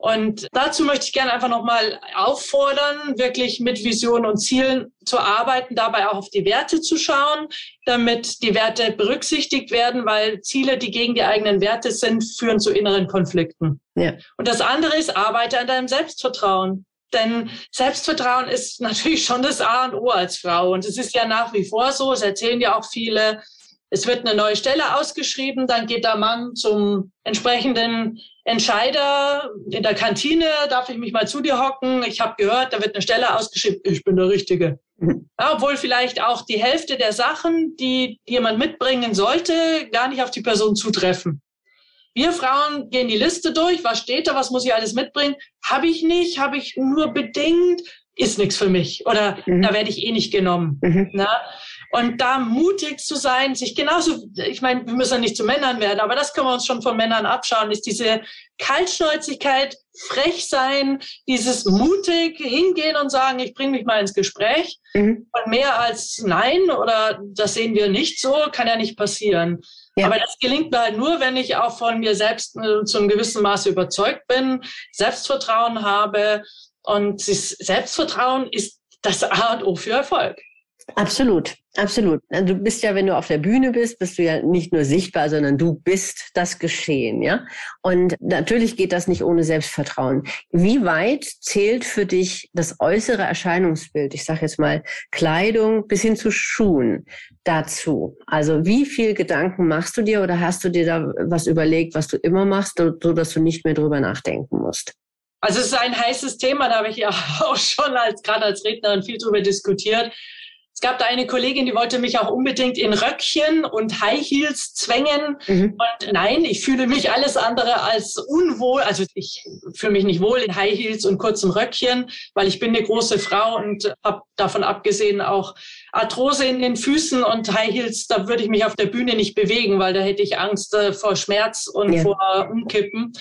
B: Und dazu möchte ich gerne einfach nochmal auffordern, wirklich mit Visionen und Zielen zu arbeiten, dabei auch auf die Werte zu schauen, damit die Werte berücksichtigt werden, weil Ziele, die gegen die eigenen Werte sind, führen zu inneren Konflikten. Ja. Und das andere ist, arbeite an deinem Selbstvertrauen. Denn Selbstvertrauen ist natürlich schon das A und O als Frau. Und es ist ja nach wie vor so, es erzählen ja auch viele, es wird eine neue Stelle ausgeschrieben, dann geht der Mann zum entsprechenden Entscheider in der Kantine, darf ich mich mal zu dir hocken? Ich habe gehört, da wird eine Stelle ausgeschrieben, ich bin der Richtige. Mhm. Ja, obwohl vielleicht auch die Hälfte der Sachen, die jemand mitbringen sollte, gar nicht auf die Person zutreffen. Wir Frauen gehen die Liste durch, was steht da, was muss ich alles mitbringen? Habe ich nicht, habe ich nur bedingt, ist nichts für mich oder mhm. da werde ich eh nicht genommen. Mhm. Na? Und da mutig zu sein, sich genauso, ich meine, wir müssen ja nicht zu Männern werden, aber das können wir uns schon von Männern abschauen, ist diese Kaltschnäuzigkeit, frech sein, dieses mutig hingehen und sagen, ich bringe mich mal ins Gespräch. Mhm. Und mehr als nein oder das sehen wir nicht so, kann ja nicht passieren. Ja. Aber das gelingt mir halt nur, wenn ich auch von mir selbst äh, zu einem gewissen Maße überzeugt bin, Selbstvertrauen habe. Und Selbstvertrauen ist das A und O für Erfolg.
A: Absolut, absolut. Du bist ja, wenn du auf der Bühne bist, bist du ja nicht nur sichtbar, sondern du bist das Geschehen, ja. Und natürlich geht das nicht ohne Selbstvertrauen. Wie weit zählt für dich das äußere Erscheinungsbild? Ich sage jetzt mal Kleidung bis hin zu Schuhen dazu. Also wie viel Gedanken machst du dir oder hast du dir da was überlegt, was du immer machst, so dass du nicht mehr drüber nachdenken musst?
B: Also es ist ein heißes Thema, da habe ich ja auch schon als gerade als Rednerin viel drüber diskutiert. Es gab da eine Kollegin, die wollte mich auch unbedingt in Röckchen und High Heels zwängen. Mhm. Und nein, ich fühle mich alles andere als unwohl. Also ich fühle mich nicht wohl in High Heels und kurzen Röckchen, weil ich bin eine große Frau und habe davon abgesehen auch Arthrose in den Füßen und High Heels, da würde ich mich auf der Bühne nicht bewegen, weil da hätte ich Angst äh, vor Schmerz und ja. vor Umkippen.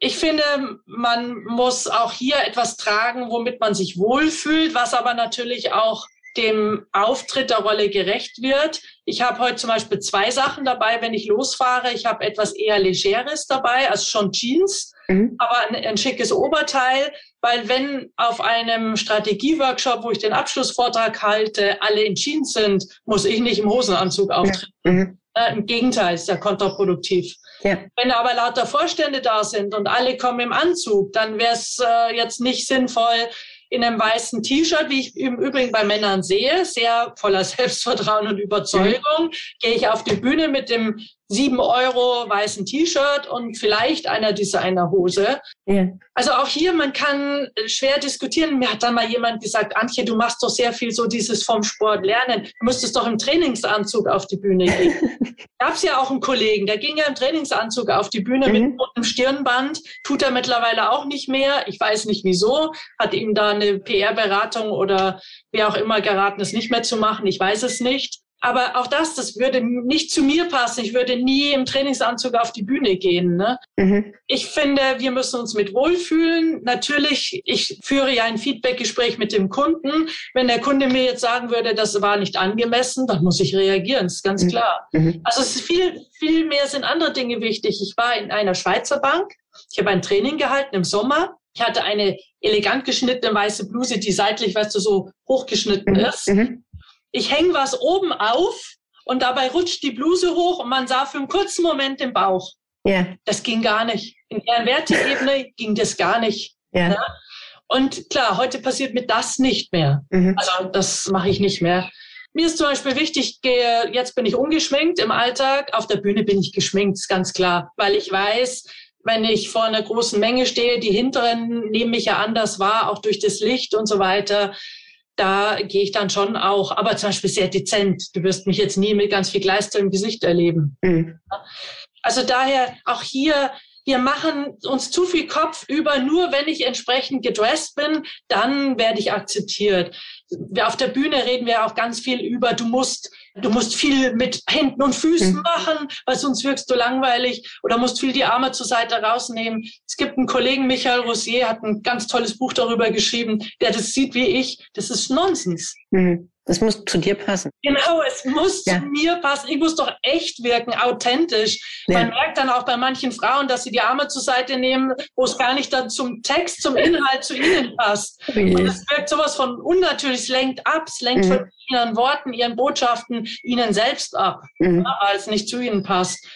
B: Ich finde, man muss auch hier etwas tragen, womit man sich wohlfühlt, was aber natürlich auch dem Auftritt der Rolle gerecht wird. Ich habe heute zum Beispiel zwei Sachen dabei, wenn ich losfahre. Ich habe etwas eher Legeres dabei, also schon Jeans, mhm. aber ein, ein, schickes Oberteil, weil wenn auf einem Strategieworkshop, wo ich den Abschlussvortrag halte, alle in Jeans sind, muss ich nicht im Hosenanzug auftreten. Mhm. Äh, Im Gegenteil, ist ja kontraproduktiv. Ja. Wenn aber lauter Vorstände da sind und alle kommen im Anzug, dann wäre es äh, jetzt nicht sinnvoll, in einem weißen T-Shirt, wie ich im Übrigen bei Männern sehe, sehr voller Selbstvertrauen und Überzeugung, mhm. gehe ich auf die Bühne mit dem sieben Euro weißen T-Shirt und vielleicht einer Designerhose. Ja. Also auch hier, man kann schwer diskutieren. Mir hat dann mal jemand gesagt, Antje, du machst doch sehr viel so dieses vom Sport lernen. Du müsstest doch im Trainingsanzug auf die Bühne gehen. Gab es ja auch einen Kollegen, der ging ja im Trainingsanzug auf die Bühne mhm. mit einem Stirnband. Tut er mittlerweile auch nicht mehr. Ich weiß nicht wieso. Hat ihm da eine PR-Beratung oder wer auch immer geraten, es nicht mehr zu machen. Ich weiß es nicht. Aber auch das, das würde nicht zu mir passen. Ich würde nie im Trainingsanzug auf die Bühne gehen. Ne? Mhm. Ich finde, wir müssen uns mit wohlfühlen. Natürlich, ich führe ja ein Feedbackgespräch mit dem Kunden. Wenn der Kunde mir jetzt sagen würde, das war nicht angemessen, dann muss ich reagieren. Das ist ganz mhm. klar. Mhm. Also es ist viel, viel mehr sind andere Dinge wichtig. Ich war in einer Schweizer Bank. Ich habe ein Training gehalten im Sommer. Ich hatte eine elegant geschnittene weiße Bluse, die seitlich, weißt du, so hochgeschnitten mhm. ist. Mhm ich hänge was oben auf und dabei rutscht die Bluse hoch und man sah für einen kurzen Moment den Bauch. Ja. Das ging gar nicht. In der Werteebene ging das gar nicht. Ja. Ne? Und klar, heute passiert mir das nicht mehr. Mhm. Also das mache ich nicht mehr. Mir ist zum Beispiel wichtig, gehe, jetzt bin ich ungeschminkt im Alltag. Auf der Bühne bin ich geschminkt, ist ganz klar, weil ich weiß, wenn ich vor einer großen Menge stehe, die hinteren nehmen mich ja anders wahr, auch durch das Licht und so weiter da gehe ich dann schon auch, aber zum Beispiel sehr dezent. Du wirst mich jetzt nie mit ganz viel Gleister im Gesicht erleben. Mhm. Also daher auch hier, wir machen uns zu viel Kopf über, nur wenn ich entsprechend gedressed bin, dann werde ich akzeptiert. Auf der Bühne reden wir auch ganz viel über, du musst Du musst viel mit Händen und Füßen mhm. machen, weil sonst wirkst du langweilig oder musst viel die Arme zur Seite rausnehmen. Es gibt einen Kollegen, Michael Rosier, hat ein ganz tolles Buch darüber geschrieben, der das sieht wie ich. Das ist Nonsens.
A: Mhm. Es muss zu dir passen.
B: Genau, es muss ja. zu mir passen. Ich muss doch echt wirken, authentisch. Ja. Man merkt dann auch bei manchen Frauen, dass sie die Arme zur Seite nehmen, wo es gar nicht dann zum Text, zum Inhalt zu ihnen passt. Okay. Und es wirkt sowas von unnatürlich, es lenkt ab, es lenkt mhm. von ihren Worten, ihren Botschaften ihnen selbst ab, mhm. weil es nicht zu ihnen passt.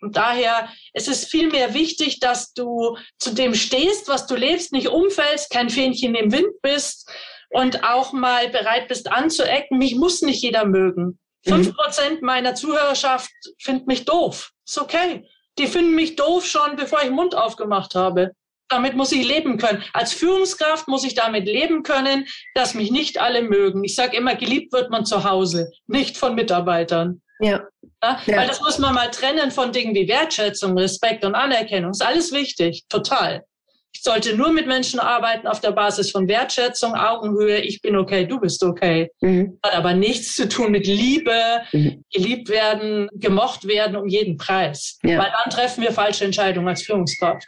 B: Und daher es ist vielmehr wichtig, dass du zu dem stehst, was du lebst, nicht umfällst, kein Fähnchen im Wind bist, und auch mal bereit bist anzuecken. Mich muss nicht jeder mögen. Mhm. Fünf Prozent meiner Zuhörerschaft findet mich doof. Ist okay. Die finden mich doof schon, bevor ich den Mund aufgemacht habe. Damit muss ich leben können. Als Führungskraft muss ich damit leben können, dass mich nicht alle mögen. Ich sage immer, geliebt wird man zu Hause, nicht von Mitarbeitern. Ja. ja. Weil das muss man mal trennen von Dingen wie Wertschätzung, Respekt und Anerkennung. Ist alles wichtig, total. Ich sollte nur mit Menschen arbeiten auf der Basis von Wertschätzung, Augenhöhe, ich bin okay, du bist okay. Mhm. Hat aber nichts zu tun mit Liebe, mhm. geliebt werden, gemocht werden um jeden Preis. Ja. Weil dann treffen wir falsche Entscheidungen als Führungskraft.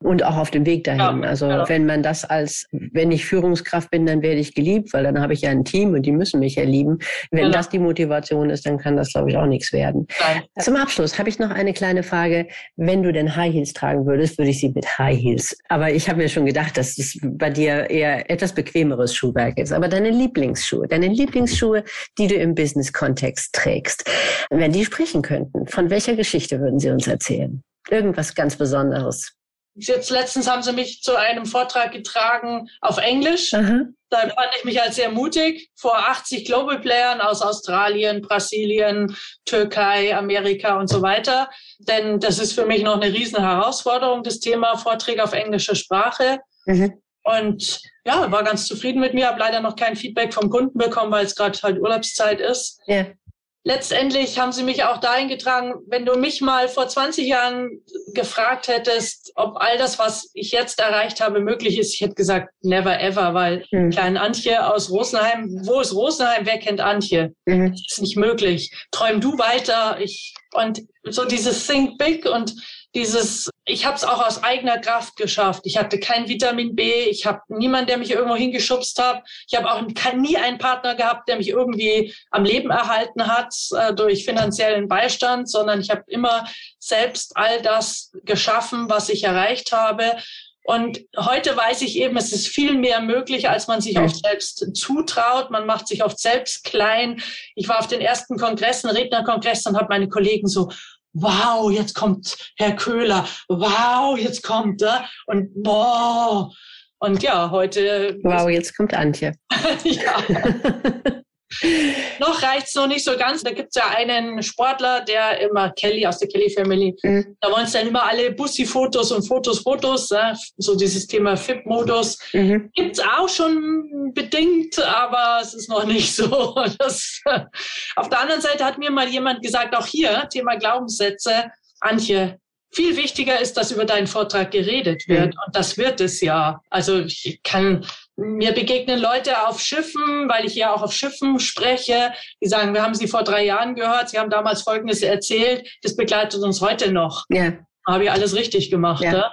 A: Und auch auf dem Weg dahin. Ja, also genau. wenn man das als, wenn ich Führungskraft bin, dann werde ich geliebt, weil dann habe ich ja ein Team und die müssen mich ja lieben. Wenn genau. das die Motivation ist, dann kann das, glaube ich, auch nichts werden. Nein. Zum Abschluss habe ich noch eine kleine Frage. Wenn du denn High Heels tragen würdest, würde ich sie mit High Heels. Aber aber ich habe mir schon gedacht, dass es bei dir eher etwas bequemeres Schuhwerk ist. Aber deine Lieblingsschuhe, deine Lieblingsschuhe, die du im Business-Kontext trägst, wenn die sprechen könnten, von welcher Geschichte würden sie uns erzählen? Irgendwas ganz Besonderes.
B: Jetzt letztens haben sie mich zu einem Vortrag getragen auf Englisch. Aha. Da fand ich mich als sehr mutig vor 80 Global Playern aus Australien, Brasilien, Türkei, Amerika und so weiter. Denn das ist für mich noch eine riesen Herausforderung, das Thema Vorträge auf englischer Sprache. Mhm. Und ja, war ganz zufrieden mit mir, habe leider noch kein Feedback vom Kunden bekommen, weil es gerade halt Urlaubszeit ist. Ja letztendlich haben sie mich auch dahin getragen, wenn du mich mal vor 20 Jahren gefragt hättest, ob all das, was ich jetzt erreicht habe, möglich ist, ich hätte gesagt, never ever, weil mhm. kleine Antje aus Rosenheim, wo ist Rosenheim, wer kennt Antje? Mhm. Das ist nicht möglich. Träum du weiter. Ich, und so dieses Think Big und dieses, ich habe es auch aus eigener Kraft geschafft. Ich hatte kein Vitamin B, ich habe niemanden, der mich irgendwo hingeschubst hat. Ich habe auch nie einen Partner gehabt, der mich irgendwie am Leben erhalten hat äh, durch finanziellen Beistand, sondern ich habe immer selbst all das geschaffen, was ich erreicht habe. Und heute weiß ich eben, es ist viel mehr möglich, als man sich oft selbst zutraut. Man macht sich oft selbst klein. Ich war auf den ersten Kongressen, Rednerkongressen und habe meine Kollegen so, wow, jetzt kommt Herr Köhler, wow, jetzt kommt er und boah. Und ja, heute.
A: Wow, jetzt kommt Antje. ja.
B: noch reicht's noch nicht so ganz. Da gibt's ja einen Sportler, der immer Kelly aus der Kelly Family, mhm. da wollen es dann immer alle Bussi-Fotos und Fotos, Fotos, ja, so dieses Thema FIP-Modus. Mhm. Gibt's auch schon bedingt, aber es ist noch nicht so. Das, auf der anderen Seite hat mir mal jemand gesagt, auch hier, Thema Glaubenssätze, Antje, viel wichtiger ist, dass über deinen Vortrag geredet wird. Mhm. Und das wird es ja. Also ich kann, mir begegnen Leute auf Schiffen, weil ich ja auch auf Schiffen spreche, die sagen, wir haben Sie vor drei Jahren gehört, Sie haben damals Folgendes erzählt, das begleitet uns heute noch. Ja. Habe ich alles richtig gemacht. Ja. Ne?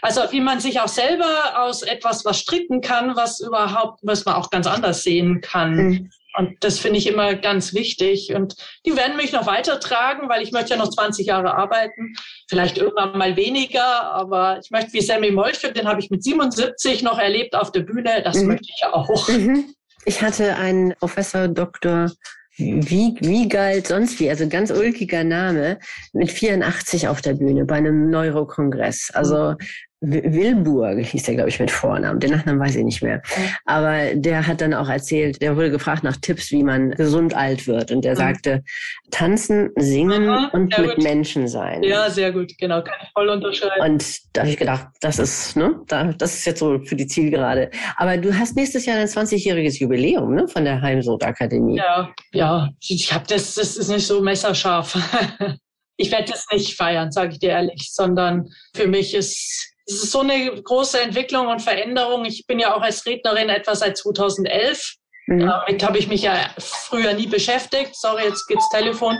B: Also wie man sich auch selber aus etwas was stricken kann, was überhaupt, was man auch ganz anders sehen kann. Mhm. Und das finde ich immer ganz wichtig. Und die werden mich noch weitertragen, weil ich möchte ja noch 20 Jahre arbeiten. Vielleicht irgendwann mal weniger, aber ich möchte wie Sammy Moltke, den habe ich mit 77 noch erlebt auf der Bühne. Das mhm. möchte ich auch. Mhm.
A: Ich hatte einen Professor Dr. Wie, wie galt sonst wie, also ganz ulkiger Name, mit 84 auf der Bühne bei einem Neurokongress. Also Wilburg hieß der, glaube ich, mit Vornamen. Den Nachnamen weiß ich nicht mehr. Aber der hat dann auch erzählt, der wurde gefragt nach Tipps, wie man gesund alt wird. Und der sagte, tanzen, singen Aha, und mit gut. Menschen sein.
B: Ja, sehr gut, genau, kann ich voll unterscheiden.
A: Und da habe ich gedacht, das ist, ne, das ist jetzt so für die Zielgerade. Aber du hast nächstes Jahr ein 20-jähriges Jubiläum, ne, von der Heimsod Akademie.
B: Ja, ja, ich habe das, das ist nicht so messerscharf. ich werde das nicht feiern, sage ich dir ehrlich, sondern für mich ist es ist so eine große Entwicklung und Veränderung. Ich bin ja auch als Rednerin etwa seit 2011. Mhm. Damit habe ich mich ja früher nie beschäftigt. Sorry, jetzt geht's Telefon.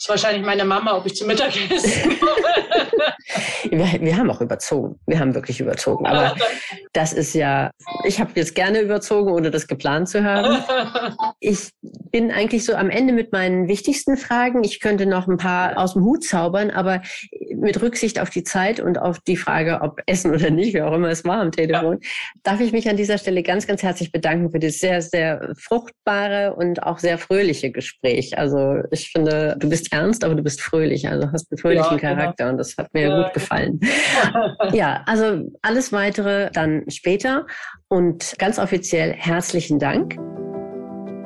B: Das ist wahrscheinlich meine Mama, ob ich zum Mittagessen komme.
A: wir, wir haben auch überzogen. Wir haben wirklich überzogen. Aber das ist ja, ich habe jetzt gerne überzogen, ohne das geplant zu haben. Ich bin eigentlich so am Ende mit meinen wichtigsten Fragen. Ich könnte noch ein paar aus dem Hut zaubern, aber mit Rücksicht auf die Zeit und auf die Frage, ob Essen oder nicht, wie auch immer es war am Telefon, ja. darf ich mich an dieser Stelle ganz, ganz herzlich bedanken für das sehr, sehr fruchtbare und auch sehr fröhliche Gespräch. Also ich finde, du bist ernst, aber du bist fröhlich. Also hast einen fröhlichen ja, genau. Charakter genau. und das hat mir ja, gut gefallen. ja, also alles weitere dann später und ganz offiziell herzlichen Dank.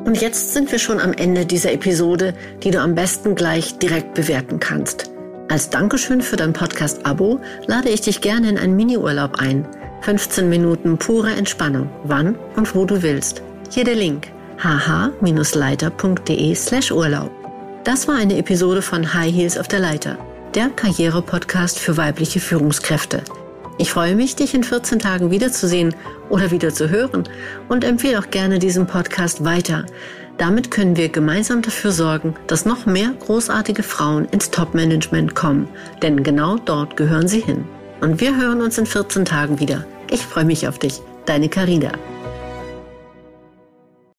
A: Und jetzt sind wir schon am Ende dieser Episode, die du am besten gleich direkt bewerten kannst. Als Dankeschön für dein Podcast-Abo lade ich dich gerne in einen Miniurlaub ein. 15 Minuten pure Entspannung, wann und wo du willst. Hier der Link hh-leiter.de slash Urlaub. Das war eine Episode von High Heels auf der Leiter, der Karriere-Podcast für weibliche Führungskräfte. Ich freue mich, dich in 14 Tagen wiederzusehen oder wieder zu hören und empfehle auch gerne diesen Podcast weiter. Damit können wir gemeinsam dafür sorgen, dass noch mehr großartige Frauen ins Top-Management kommen, denn genau dort gehören sie hin. Und wir hören uns in 14 Tagen wieder. Ich freue mich auf dich, deine Carina.